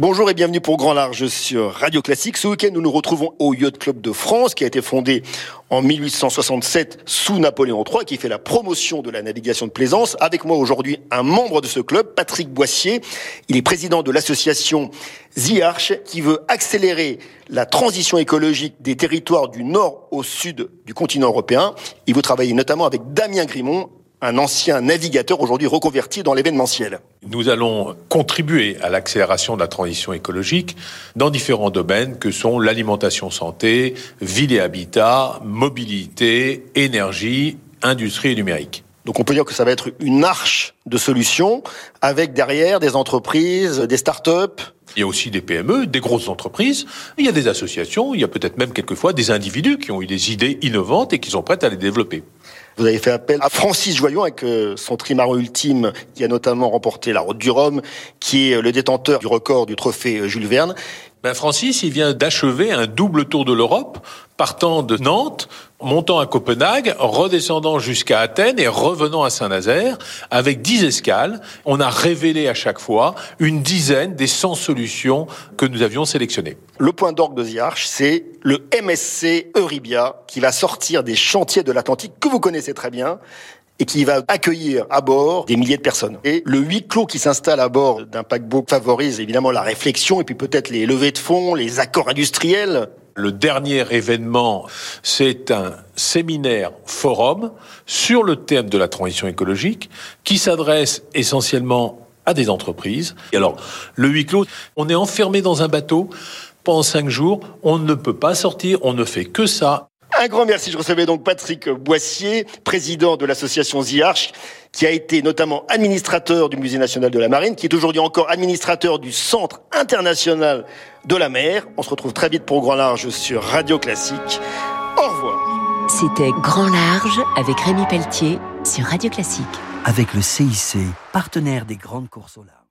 Bonjour et bienvenue pour Grand Large sur Radio Classique. Ce week-end, nous nous retrouvons au Yacht Club de France, qui a été fondé en 1867 sous Napoléon III, qui fait la promotion de la navigation de plaisance. Avec moi aujourd'hui, un membre de ce club, Patrick Boissier. Il est président de l'association ZIARCH, qui veut accélérer la transition écologique des territoires du nord au sud du continent européen. Il veut travailler notamment avec Damien Grimont, un ancien navigateur aujourd'hui reconverti dans l'événementiel. Nous allons contribuer à l'accélération de la transition écologique dans différents domaines que sont l'alimentation santé, ville et habitat, mobilité, énergie, industrie et numérique. Donc on peut dire que ça va être une arche de solutions avec derrière des entreprises, des start-up. Il y a aussi des PME, des grosses entreprises, il y a des associations, il y a peut-être même quelquefois des individus qui ont eu des idées innovantes et qui sont prêts à les développer. Vous avez fait appel à Francis Joyon avec euh, son trimaran ultime qui a notamment remporté la Route du Rhum, qui est le détenteur du record du trophée euh, Jules Verne. Ben Francis, il vient d'achever un double tour de l'Europe, partant de Nantes, montant à Copenhague, redescendant jusqu'à Athènes et revenant à Saint-Nazaire, avec dix escales. On a révélé à chaque fois une dizaine des 100 solutions que nous avions sélectionnées. Le point d'orgue de The Arch, c'est le MSC Euribia, qui va sortir des chantiers de l'Atlantique, que vous connaissez très bien, et qui va accueillir à bord des milliers de personnes. Et le huis clos qui s'installe à bord d'un paquebot favorise évidemment la réflexion et puis peut-être les levées de fonds, les accords industriels. Le dernier événement, c'est un séminaire forum sur le thème de la transition écologique qui s'adresse essentiellement à des entreprises. Et alors, le huis clos, on est enfermé dans un bateau pendant cinq jours, on ne peut pas sortir, on ne fait que ça. Un grand merci. Je recevais donc Patrick Boissier, président de l'association ZIARCH, qui a été notamment administrateur du Musée national de la marine, qui est aujourd'hui encore administrateur du Centre international de la mer. On se retrouve très vite pour Grand Large sur Radio Classique. Au revoir. C'était Grand Large avec Rémi Pelletier sur Radio Classique. Avec le CIC, partenaire des grandes courses au large.